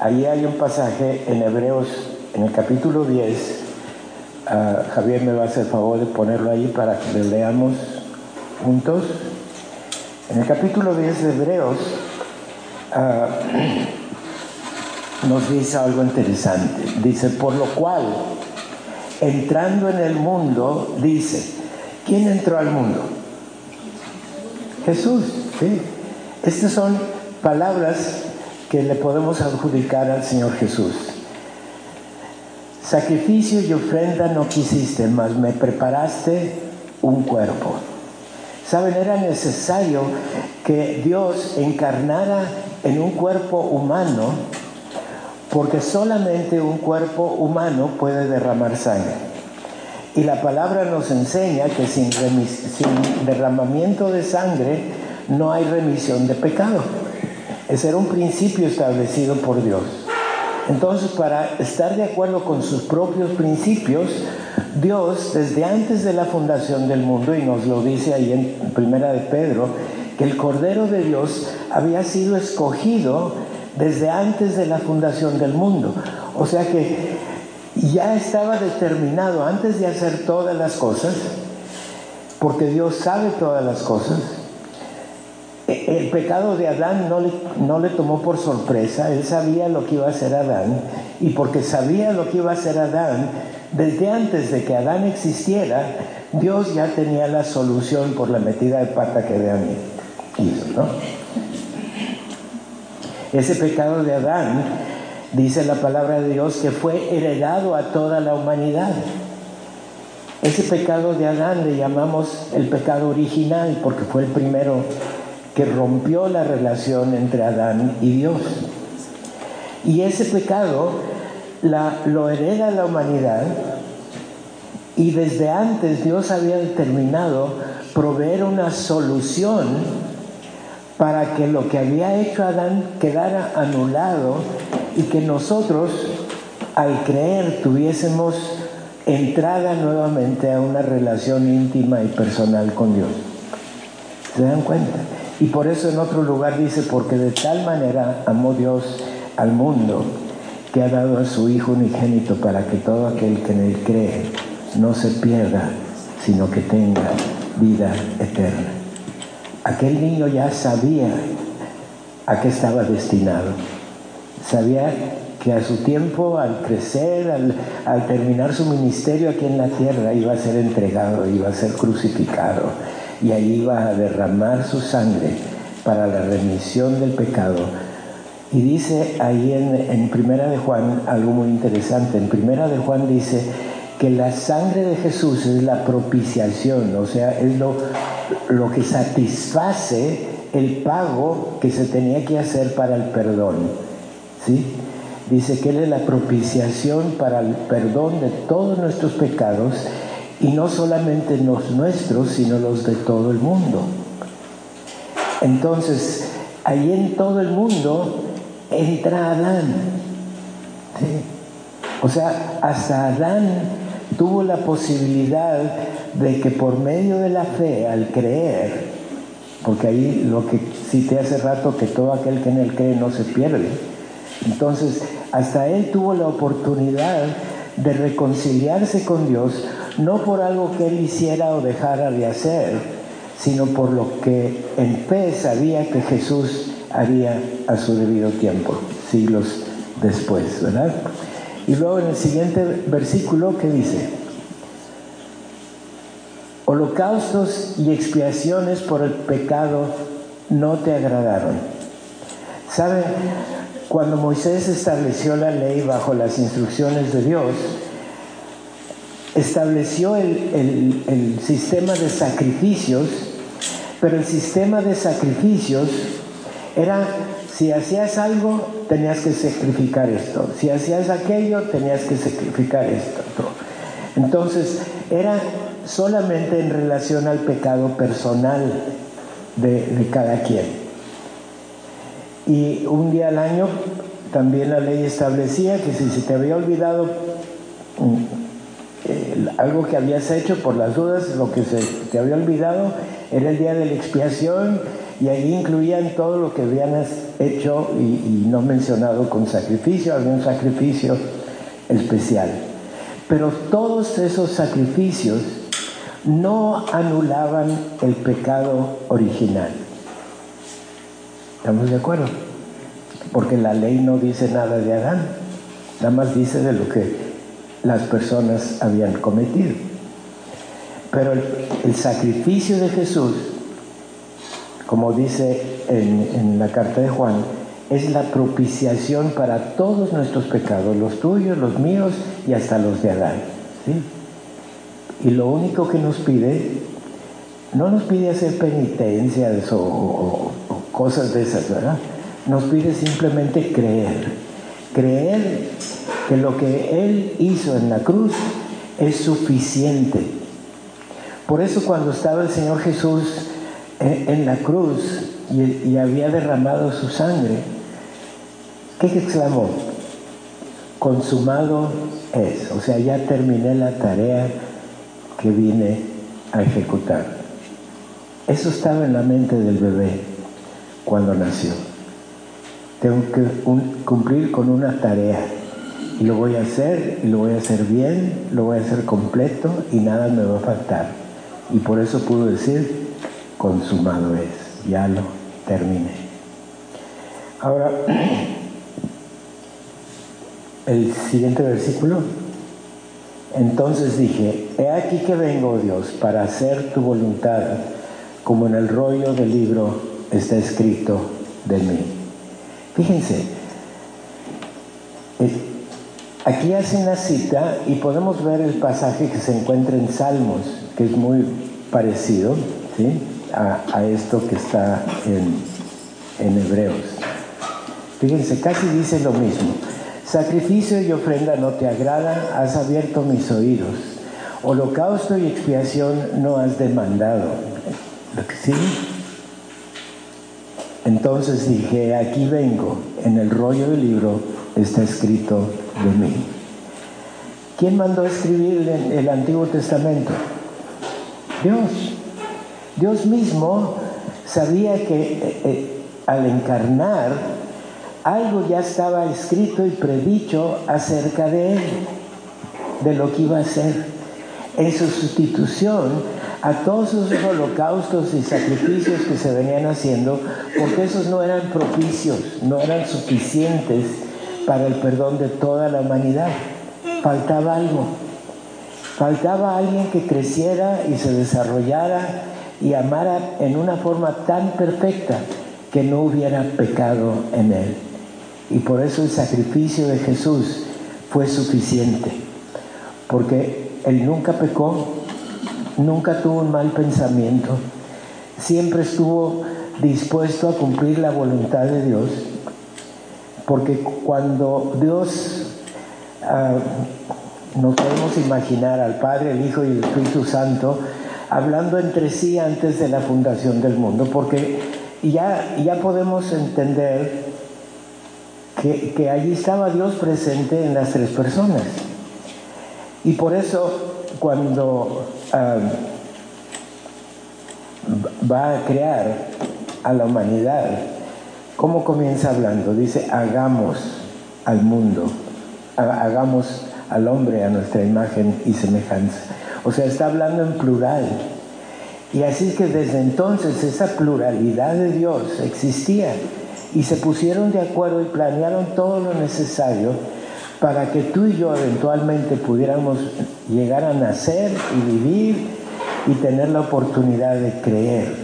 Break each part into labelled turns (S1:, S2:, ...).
S1: ahí hay un pasaje en Hebreos, en el capítulo 10. Ah, Javier me va a hacer favor de ponerlo ahí para que lo leamos juntos. En el capítulo 10 de Hebreos ah, nos dice algo interesante. Dice, por lo cual, entrando en el mundo, dice, ¿quién entró al mundo? Jesús, ¿sí? Estas son palabras que le podemos adjudicar al Señor Jesús. Sacrificio y ofrenda no quisiste, mas me preparaste un cuerpo. Saben, era necesario que Dios encarnara en un cuerpo humano, porque solamente un cuerpo humano puede derramar sangre. Y la palabra nos enseña que sin, sin derramamiento de sangre no hay remisión de pecado. Ese era un principio establecido por Dios. Entonces, para estar de acuerdo con sus propios principios, Dios, desde antes de la fundación del mundo, y nos lo dice ahí en Primera de Pedro, que el Cordero de Dios había sido escogido desde antes de la fundación del mundo. O sea que ya estaba determinado antes de hacer todas las cosas, porque Dios sabe todas las cosas, el pecado de Adán no le, no le tomó por sorpresa, él sabía lo que iba a hacer Adán, y porque sabía lo que iba a hacer Adán, desde antes de que Adán existiera, Dios ya tenía la solución por la metida de pata que Adán hizo, ¿no? Ese pecado de Adán, dice la palabra de Dios, que fue heredado a toda la humanidad. Ese pecado de Adán le llamamos el pecado original porque fue el primero que rompió la relación entre Adán y Dios. Y ese pecado lo hereda la humanidad y desde antes Dios había determinado proveer una solución para que lo que había hecho Adán quedara anulado y que nosotros al creer tuviésemos entrada nuevamente a una relación íntima y personal con Dios. ¿Se dan cuenta? Y por eso en otro lugar dice, porque de tal manera amó Dios al mundo que ha dado a su Hijo unigénito para que todo aquel que en él cree no se pierda, sino que tenga vida eterna. Aquel niño ya sabía a qué estaba destinado. Sabía que a su tiempo, al crecer, al, terminar su ministerio aquí en la tierra, iba a ser entregado, iba a ser crucificado y ahí iba a derramar su sangre para la remisión del pecado. Y dice ahí en, en, Primera de Juan algo muy interesante. En Primera de Juan dice que la sangre de Jesús es la propiciación, o sea, es lo, lo que satisface el pago que se tenía que hacer para el perdón. ¿sí? Dice que Él es la propiciación para el perdón de todos nuestros pecados y no solamente los nuestros, sino los de todo el mundo. Entonces, ahí en todo el mundo entra Adán. O sea, hasta Adán tuvo la posibilidad de que por medio de la fe, al creer, porque ahí lo que cité hace rato, que todo aquel que en él cree no se pierde. Entonces, hasta él tuvo la oportunidad de reconciliarse con Dios no por algo que él hiciera o dejara de hacer, sino por lo que en fe sabía que Jesús haría a su debido tiempo, siglos después, ¿verdad? Y luego en el siguiente versículo, ¿qué dice? Holocaustos y expiaciones por el pecado no te agradaron. ¿Saben? Cuando Moisés estableció la ley bajo las instrucciones de Dios, estableció el, el, sistema de sacrificios, pero el sistema de sacrificios era, si hacías algo, tenías que sacrificar esto, si hacías aquello, tenías que sacrificar esto. Entonces, era solamente en relación al pecado personal de, de cada quien. Y un día al año también la ley establecía que si se te había olvidado algo que habías hecho por las dudas, lo que se te había olvidado, era el día de la expiación y ahí incluían todo lo que habían hecho y, y no mencionado con sacrificio, había un sacrificio especial. Pero todos esos sacrificios no anulaban el pecado original. ¿Estamos de acuerdo? Porque la ley no dice nada de Adán, nada más dice de lo que las personas habían cometido. Pero el, sacrificio de Jesús, como dice en, la carta de Juan, es la propiciación para todos nuestros pecados, los tuyos, los míos y hasta los de Adán. Y lo único que nos pide, no nos pide hacer penitencias o, cosas de esas, ¿verdad? Nos pide simplemente creer. Creer que lo que Él hizo en la cruz es suficiente. Por eso cuando estaba el Señor Jesús en, la cruz y, y había derramado su sangre, ¿qué exclamó? Consumado es. O sea, ya terminé la tarea que vine a ejecutar. Eso estaba en la mente del bebé cuando nació. Tengo que cumplir con una tarea y lo voy a hacer y lo voy a hacer bien, lo voy a hacer completo y nada me va a faltar. Y por eso pudo decir, consumado es, ya lo terminé. Ahora, el siguiente versículo. Entonces dije, he aquí que vengo, Dios, para hacer tu voluntad, como en el rollo del libro está escrito de mí. Fíjense, eh, aquí hace una cita y podemos ver el pasaje que se encuentra en Salmos, que es muy parecido a, esto que está en, en Hebreos. Fíjense, casi dice lo mismo. Sacrificio y ofrenda no te agrada, has abierto mis oídos. Holocausto y expiación no has demandado. ¿Sí? Entonces dije, aquí vengo, en el rollo del libro está escrito de mí. ¿Quién mandó escribir el Antiguo Testamento? Dios. Dios mismo sabía que eh, eh, al encarnar algo ya estaba escrito y predicho acerca de él, de lo que iba a ser. En su sustitución a todos esos holocaustos y sacrificios que se venían haciendo, porque esos no eran propicios, no eran suficientes para el perdón de toda la humanidad. Faltaba algo. Faltaba alguien que creciera y se desarrollara y amara en una forma tan perfecta que no hubiera pecado en él. Y por eso el sacrificio de Jesús fue suficiente, porque Él nunca pecó, nunca tuvo un mal pensamiento, siempre estuvo dispuesto a cumplir la voluntad de Dios, porque cuando Dios, ah, nos podemos imaginar al Padre, el Hijo y el Espíritu Santo, hablando entre sí antes de la fundación del mundo, porque ya, ya podemos entender que, allí estaba Dios presente en las tres personas. Y por eso cuando va a crear a la humanidad, ¿cómo comienza hablando? Dice, hagamos al mundo, hagamos al hombre a nuestra imagen y semejanza. O sea, está hablando en plural. Y así que desde entonces esa pluralidad de Dios existía y se pusieron de acuerdo y planearon todo lo necesario para que tú y yo eventualmente pudiéramos llegar a nacer y vivir y tener la oportunidad de creer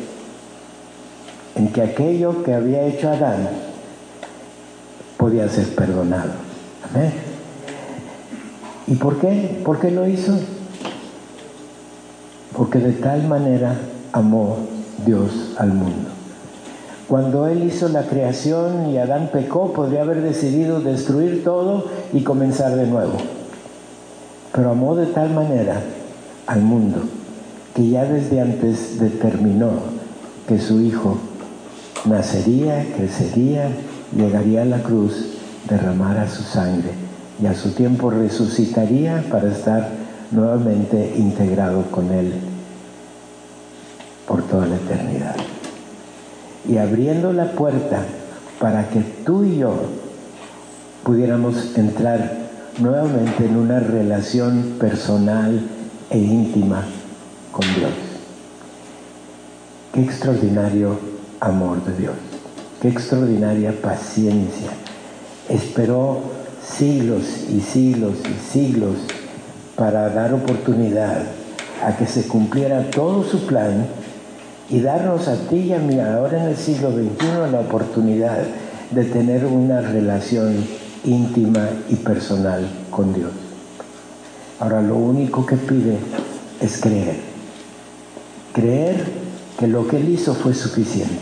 S1: en que aquello que había hecho Adán podía ser perdonado. Amén. ¿Y por qué? ¿Por qué lo hizo? Porque de tal manera amó Dios al mundo. Cuando Él hizo la creación y Adán pecó, podría haber decidido destruir todo y comenzar de nuevo. Pero amó de tal manera al mundo que ya desde antes determinó que su Hijo nacería, crecería, llegaría a la cruz, derramara su sangre y a su tiempo resucitaría para estar nuevamente integrado con Él por toda la eternidad. Y abriendo la puerta para que tú y yo pudiéramos entrar nuevamente en una relación personal e íntima con Dios. Qué extraordinario amor de Dios, qué extraordinaria paciencia. Esperó siglos y siglos y siglos para dar oportunidad a que se cumpliera todo su plan y darnos a ti y a mí ahora en el siglo XXI la oportunidad de tener una relación íntima y personal con Dios. Ahora lo único que pide es creer. Creer que lo que Él hizo fue suficiente.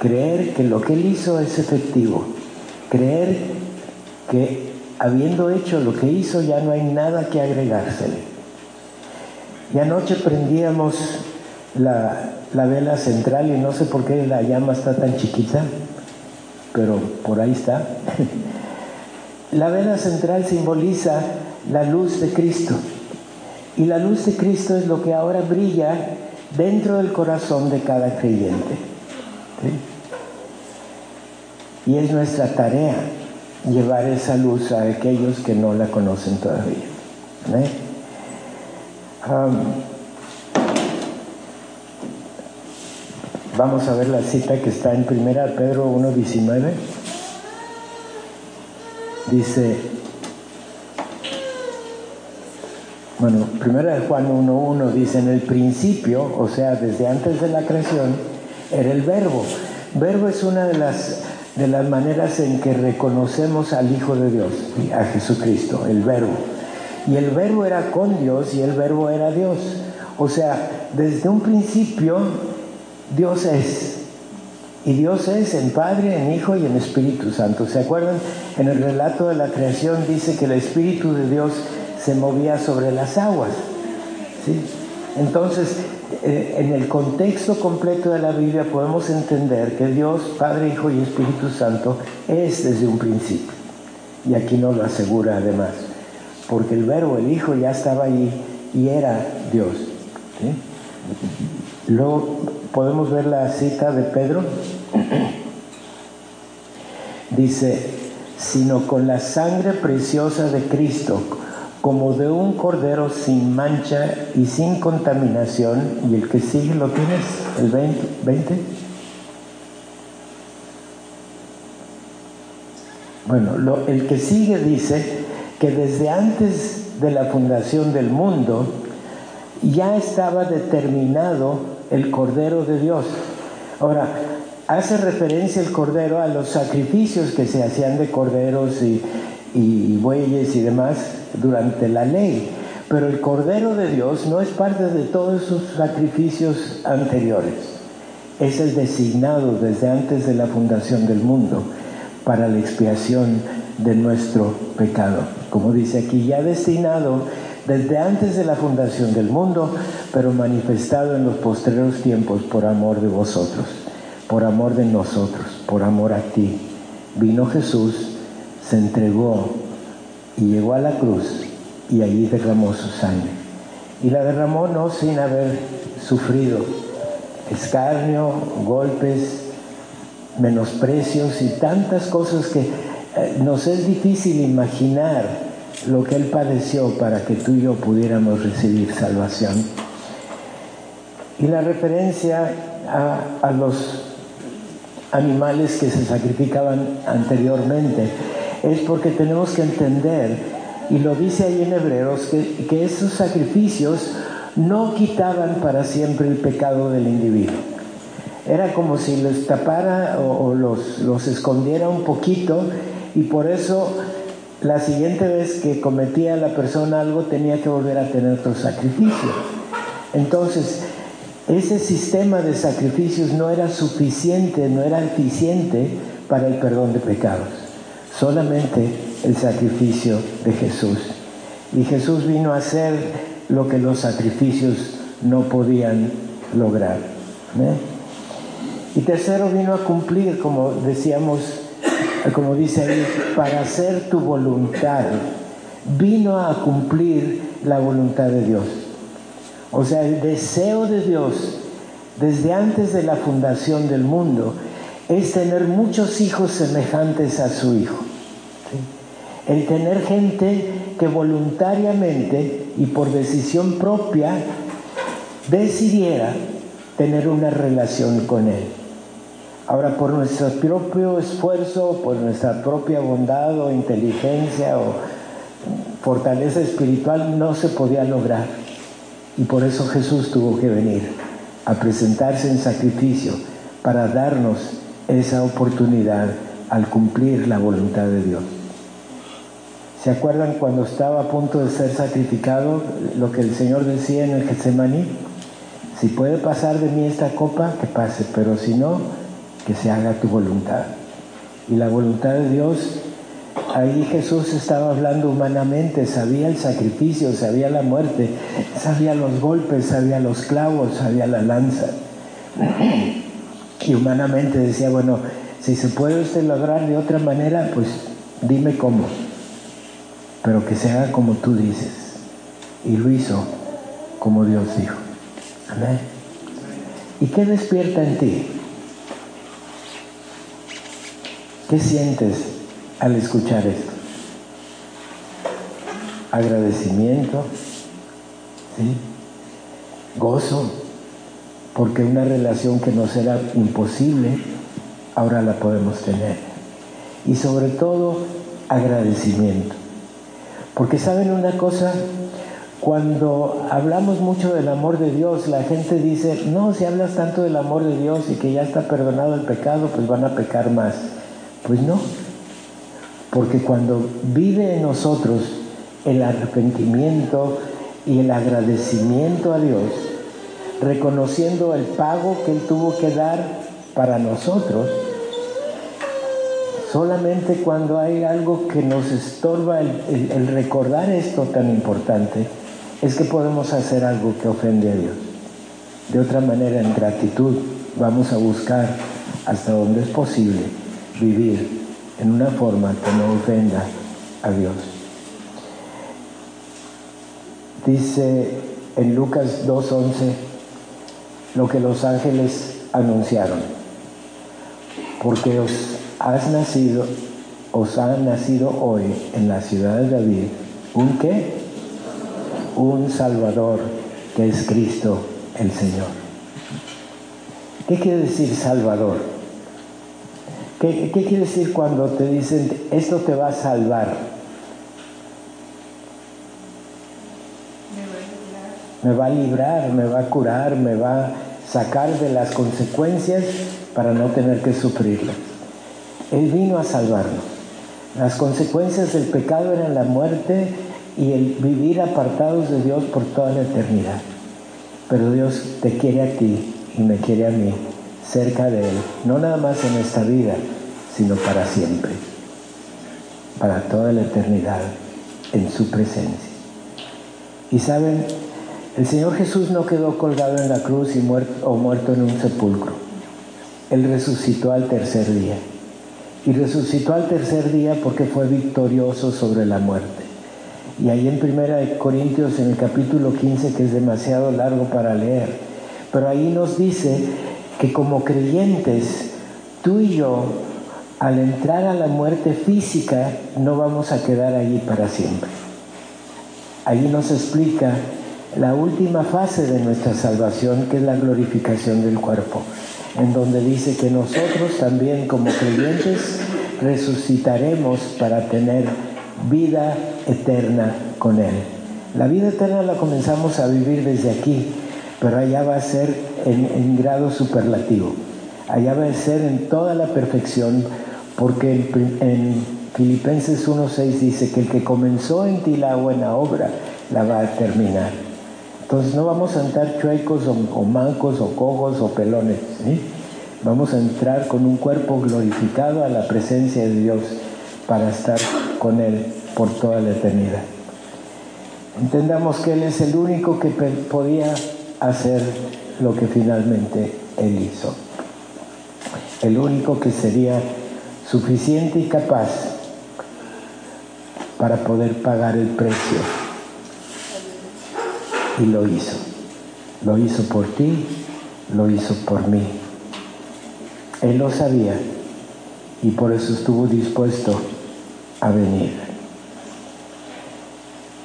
S1: Creer que lo que Él hizo es efectivo. Creer que habiendo hecho lo que hizo ya no hay nada que agregársele. Y anoche prendíamos la, la vela central y no sé por qué la llama está tan chiquita, pero por ahí está. La vela central simboliza la luz de Cristo. Y la luz de Cristo es lo que ahora brilla dentro del corazón de cada creyente. Y es nuestra tarea llevar esa luz a aquellos que no la conocen todavía. Vamos a ver la cita que está en 1 Pedro 1.19. Dice, bueno, primera de Juan 1.1 dice, en el principio, o sea, desde antes de la creación, era el verbo. Verbo es una de las, de las maneras en que reconocemos al Hijo de Dios, a Jesucristo, el verbo. Y el verbo era con Dios y el verbo era Dios. O sea, desde un principio Dios es. Y Dios es en Padre, en Hijo y en Espíritu Santo. ¿Se acuerdan? En el relato de la creación dice que el Espíritu de Dios se movía sobre las aguas. ¿sí? Entonces, eh, en el contexto completo de la Biblia podemos entender que Dios, Padre, Hijo y Espíritu Santo es desde un principio. Y aquí nos lo asegura además. Porque el verbo, el Hijo, ya estaba ahí y era Dios. Luego podemos ver la cita de Pedro. Dice, sino con la sangre preciosa de Cristo, como de un cordero sin mancha y sin contaminación. Y el que sigue lo tienes, el 20. Bueno, el que sigue dice que desde antes de la fundación del mundo ya estaba determinado el Cordero de Dios. Ahora, hace referencia el Cordero a los sacrificios que se hacían de corderos y, bueyes y demás durante la ley. Pero el Cordero de Dios no es parte de todos esos sacrificios anteriores. Es el designado desde antes de la fundación del mundo para la expiación de nuestro pecado. Como dice aquí, ya destinado desde antes de la fundación del mundo, pero manifestado en los postreros tiempos por amor de vosotros, por amor de nosotros, por amor a ti. Vino Jesús, se entregó y llegó a la cruz y allí derramó su sangre. Y la derramó no sin haber sufrido escarnio, golpes, menosprecios y tantas cosas que eh, nos es difícil imaginar lo que Él padeció para que tú y yo pudiéramos recibir salvación. Y la referencia a, los animales que se sacrificaban anteriormente es porque tenemos que entender, y lo dice ahí en Hebreos, que, esos sacrificios no quitaban para siempre el pecado del individuo. Era como si los tapara o los, los escondiera un poquito y por eso la siguiente vez que cometía la persona algo tenía que volver a tener otro sacrificio. Entonces, ese sistema de sacrificios no era suficiente, no era eficiente para el perdón de pecados. Solamente el sacrificio de Jesús. Y Jesús vino a hacer lo que los sacrificios no podían lograr. ¿eh? Y tercero, vino a cumplir, como decíamos como dice ahí, para hacer tu voluntad. Vino a cumplir la voluntad de Dios. O sea, el deseo de Dios desde antes de la fundación del mundo es tener muchos hijos semejantes a su Hijo. El tener gente que voluntariamente y por decisión propia decidiera tener una relación con Él. Ahora, por nuestro propio esfuerzo, por nuestra propia bondad o inteligencia o fortaleza espiritual, no se podía lograr. Y por eso Jesús tuvo que venir a presentarse en sacrificio para darnos esa oportunidad al cumplir la voluntad de Dios. ¿Se acuerdan cuando estaba a punto de ser sacrificado lo que el Señor decía en el Getsemaní? Si puede pasar de mí esta copa, que pase, pero si no, que se haga tu voluntad. Y la voluntad de Dios, ahí Jesús estaba hablando humanamente, sabía el sacrificio, sabía la muerte, sabía los golpes, sabía los clavos, sabía la lanza. Y humanamente decía, bueno, si se puede usted lograr de otra manera, pues dime cómo, pero que se haga como tú dices. Y lo hizo como Dios dijo. Amén. ¿Y qué despierta en ti? ¿Qué sientes al escuchar esto? Agradecimiento, ¿sí? gozo, porque una relación que nos era imposible, ahora la podemos tener. Y sobre todo, agradecimiento. Porque saben una cosa, cuando hablamos mucho del amor de Dios, la gente dice, no, si hablas tanto del amor de Dios y que ya está perdonado el pecado, pues van a pecar más. Pues no, porque cuando vive en nosotros el arrepentimiento y el agradecimiento a Dios, reconociendo el pago que Él tuvo que dar para nosotros, solamente cuando hay algo que nos estorba el, recordar esto tan importante, es que podemos hacer algo que ofende a Dios. De otra manera, en gratitud, vamos a buscar hasta donde es posible vivir en una forma que no ofenda a Dios. Dice en Lucas 2.11 lo que los ángeles anunciaron, porque os has nacido, os ha nacido hoy en la ciudad de David un qué? Un Salvador que es Cristo el Señor. ¿Qué quiere decir Salvador? ¿Qué, quiere decir cuando te dicen esto te va a salvar? Me va a librar, me va a curar, me va a sacar de las consecuencias para no tener que sufrirlas. Él vino a salvarnos. Las consecuencias del pecado eran la muerte y el vivir apartados de Dios por toda la eternidad. Pero Dios te quiere a ti y me quiere a mí cerca de Él, no nada más en esta vida, sino para siempre, para toda la eternidad, en su presencia. Y saben, el Señor Jesús no quedó colgado en la cruz y muerto, o muerto en un sepulcro. Él resucitó al tercer día. Y resucitó al tercer día porque fue victorioso sobre la muerte. Y ahí en Primera de Corintios, en el capítulo 15, que es demasiado largo para leer, pero ahí nos dice que como creyentes, tú y yo, al entrar a la muerte física, no vamos a quedar allí para siempre. Allí nos explica la última fase de nuestra salvación, que es la glorificación del cuerpo, en donde dice que nosotros también como creyentes resucitaremos para tener vida eterna con Él. La vida eterna la comenzamos a vivir desde aquí, pero allá va a ser en, grado superlativo. Allá va a ser en toda la perfección, porque en, Filipenses 1.6 dice que el que comenzó en ti la buena obra la va a terminar. Entonces no vamos a entrar chuecos o, mancos o cojos o pelones. Vamos a entrar con un cuerpo glorificado a la presencia de Dios para estar con Él por toda la eternidad. Entendamos que Él es el único que podía hacer lo que finalmente Él hizo. El único que sería suficiente y capaz para poder pagar el precio. Y lo hizo. Lo hizo por ti, lo hizo por mí. Él lo sabía y por eso estuvo dispuesto a venir.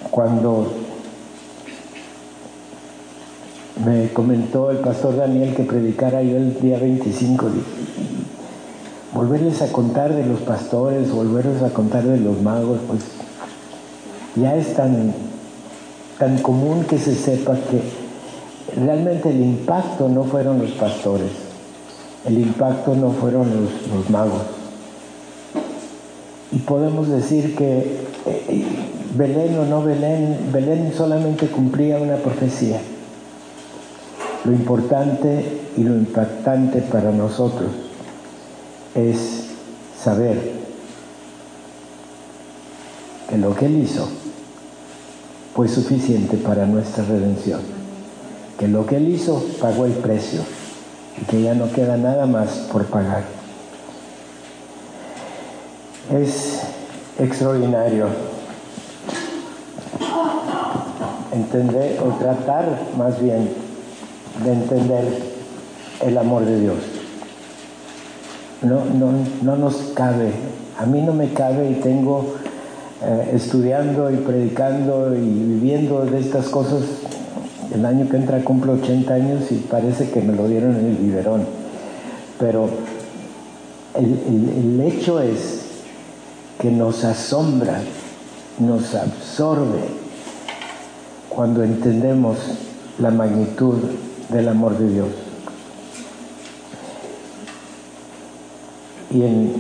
S1: Cuando me comentó el pastor Daniel que predicara yo el día 25, volverles a contar de los pastores, volverles a contar de los magos, pues ya es tan, tan común que se sepa que realmente el impacto no fueron los pastores, el impacto no fueron los, magos. Y podemos decir que eh, Belén o no Belén, Belén solamente cumplía una profecía. Lo importante y lo impactante para nosotros es saber que lo que Él hizo fue suficiente para nuestra redención, que lo que Él hizo pagó el precio y que ya no queda nada más por pagar. Es extraordinario entender o tratar más bien de entender el amor de Dios. No, no, no nos cabe, a mí no me cabe y tengo eh, estudiando y predicando y viviendo de estas cosas. El año que entra cumplo 80 años y parece que me lo dieron en el biberón. Pero el, el hecho es que nos asombra, nos absorbe cuando entendemos la magnitud del amor de Dios. Y en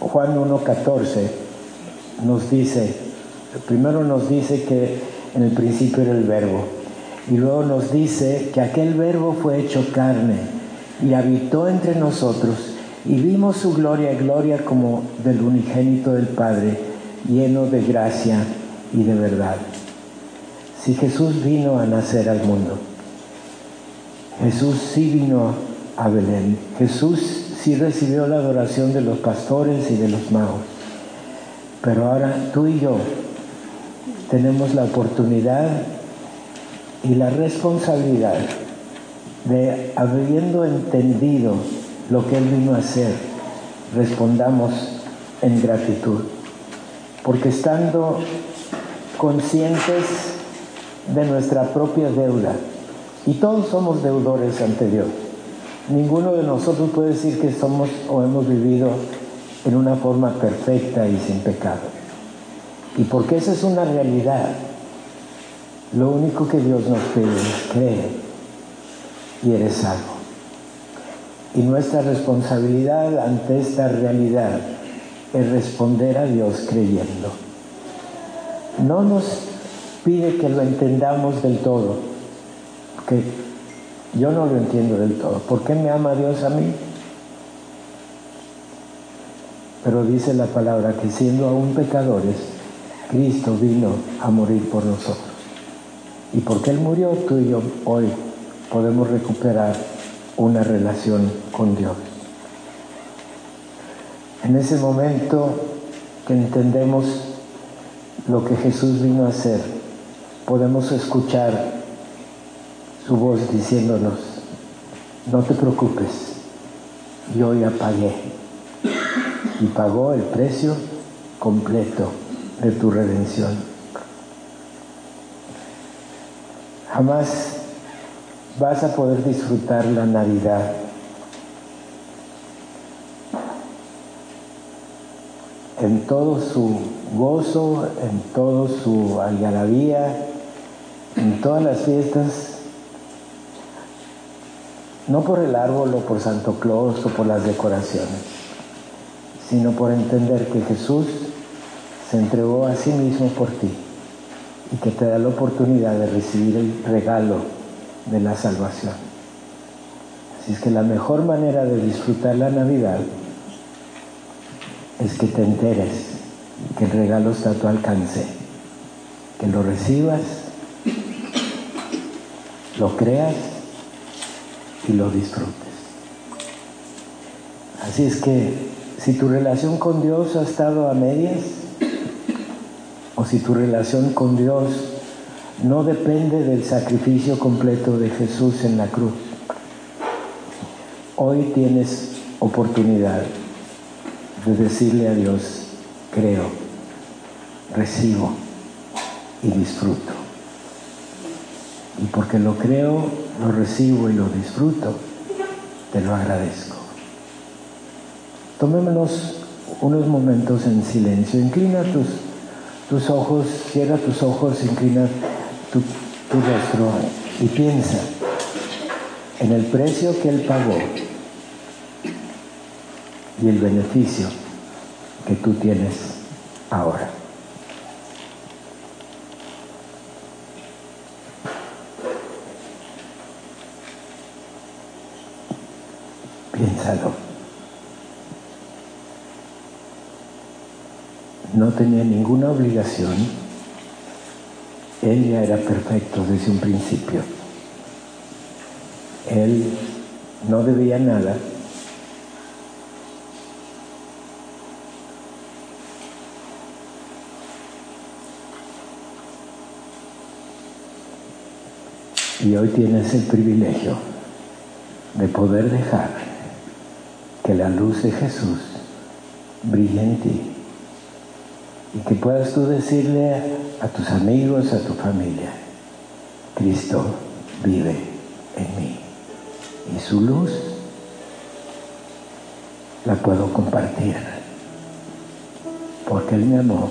S1: Juan 1.14 nos dice, primero nos dice que en el principio era el verbo, y luego nos dice que aquel verbo fue hecho carne y habitó entre nosotros, y vimos su gloria, gloria como del unigénito del Padre, lleno de gracia y de verdad. Si Jesús vino a nacer al mundo, Jesús sí vino a Belén, Jesús sí recibió la adoración de los pastores y de los magos. Pero ahora tú y yo tenemos la oportunidad y la responsabilidad de, habiendo entendido lo que Él vino a hacer, respondamos en gratitud. Porque estando conscientes de nuestra propia deuda, y todos somos deudores ante Dios, ninguno de nosotros puede decir que somos o hemos vivido en una forma perfecta y sin pecado. Y porque esa es una realidad, lo único que Dios nos pide es cree y eres salvo. Y nuestra responsabilidad ante esta realidad es responder a Dios creyendo. No nos pide que lo entendamos del todo, que yo no lo entiendo del todo. ¿Por qué me ama Dios a mí? Pero dice la palabra que siendo aún pecadores, Cristo vino a morir por nosotros. Y porque Él murió, tú y yo hoy podemos recuperar una relación con Dios. En ese momento que entendemos lo que Jesús vino a hacer, podemos escuchar su voz diciéndonos, no te preocupes, yo ya pagué y pagó el precio completo de tu redención. Jamás vas a poder disfrutar la Navidad en todo su gozo, en todo su algarabía, en todas las fiestas, no por el árbol o por Santo Claus o por las decoraciones sino por entender que Jesús se entregó a sí mismo por ti y que te da la oportunidad de recibir el regalo de la salvación. Así es que la mejor manera de disfrutar la Navidad es que te enteres que el regalo está a tu alcance, que lo recibas, lo creas y lo disfrutes. Así es que si tu relación con Dios ha estado a medias, o si tu relación con Dios no depende del sacrificio completo de Jesús en la cruz, Hoy tienes oportunidad de decirle a Dios, creo, recibo y disfruto. Y porque lo creo, lo recibo y lo disfruto, te lo agradezco. Tomémonos unos momentos en silencio. Inclina tus, tus ojos, cierra tus ojos, inclina tu, tu rostro y piensa en el precio que Él pagó y el beneficio que tú tienes ahora. No tenía ninguna obligación. Él ya era perfecto desde un principio. Él no debía nada. Y hoy tienes el privilegio de poder dejar que la luz de Jesús brille en ti. Y que puedas tú decirle a tus amigos, a tu familia, Cristo vive en mí. Y su luz la puedo compartir. Porque Él me amó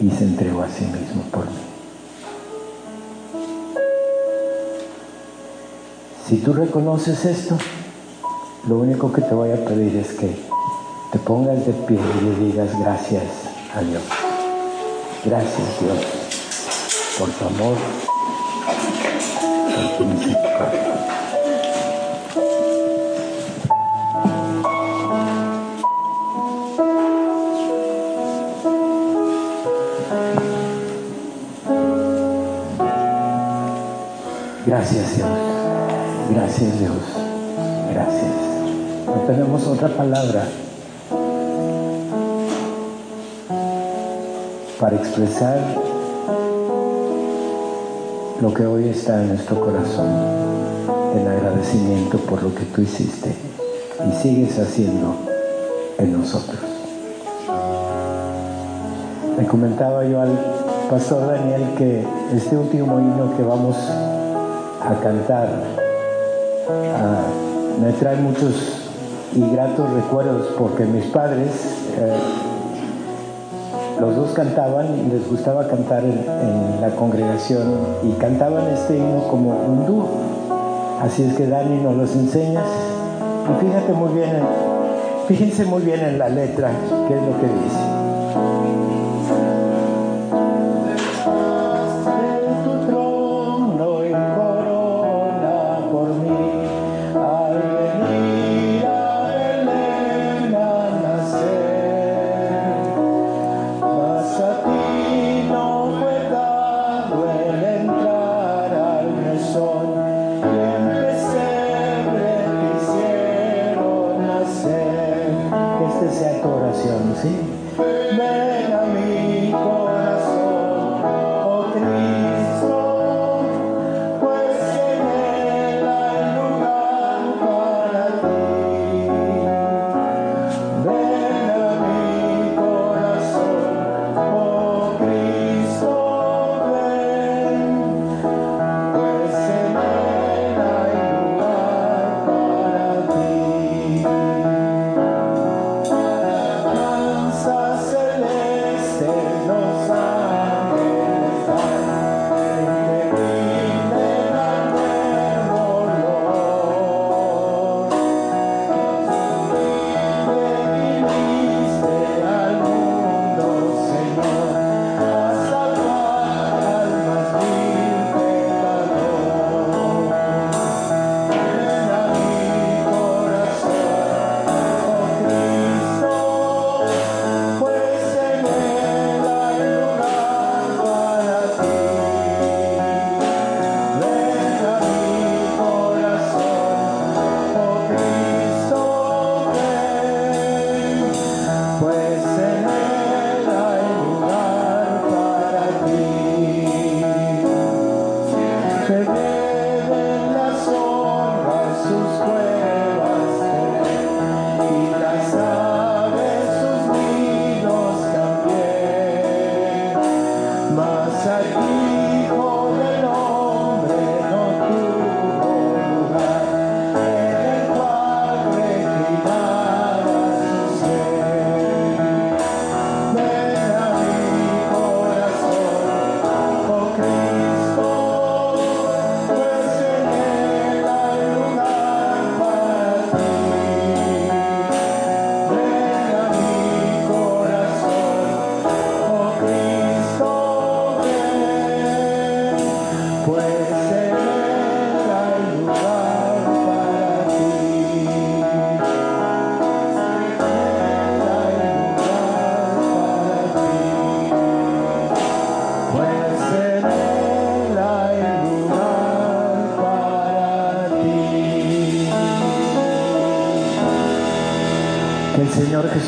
S1: y se entregó a sí mismo por mí. Si tú reconoces esto, lo único que te voy a pedir es que te pongas de pie y le digas gracias a Dios. Gracias Dios por tu amor, por tu misericordia. Gracias Dios. Gracias Dios. Gracias. Tenemos otra palabra para expresar lo que hoy está en nuestro corazón, el agradecimiento por lo que tú hiciste y sigues haciendo en nosotros. Le comentaba yo al pastor Daniel que este último himno que vamos a cantar uh, me trae muchos y gratos recuerdos porque mis padres, eh, los dos cantaban les gustaba cantar en, en, la congregación y cantaban este himno como un dúo. Así es que Dani nos los enseñas y fíjate muy bien, en, fíjense muy bien en la letra, qué es lo que dice.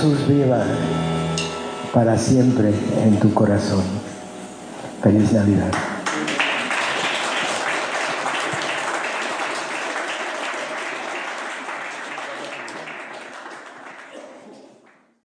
S1: Jesús viva para siempre en tu corazón. Feliz Navidad.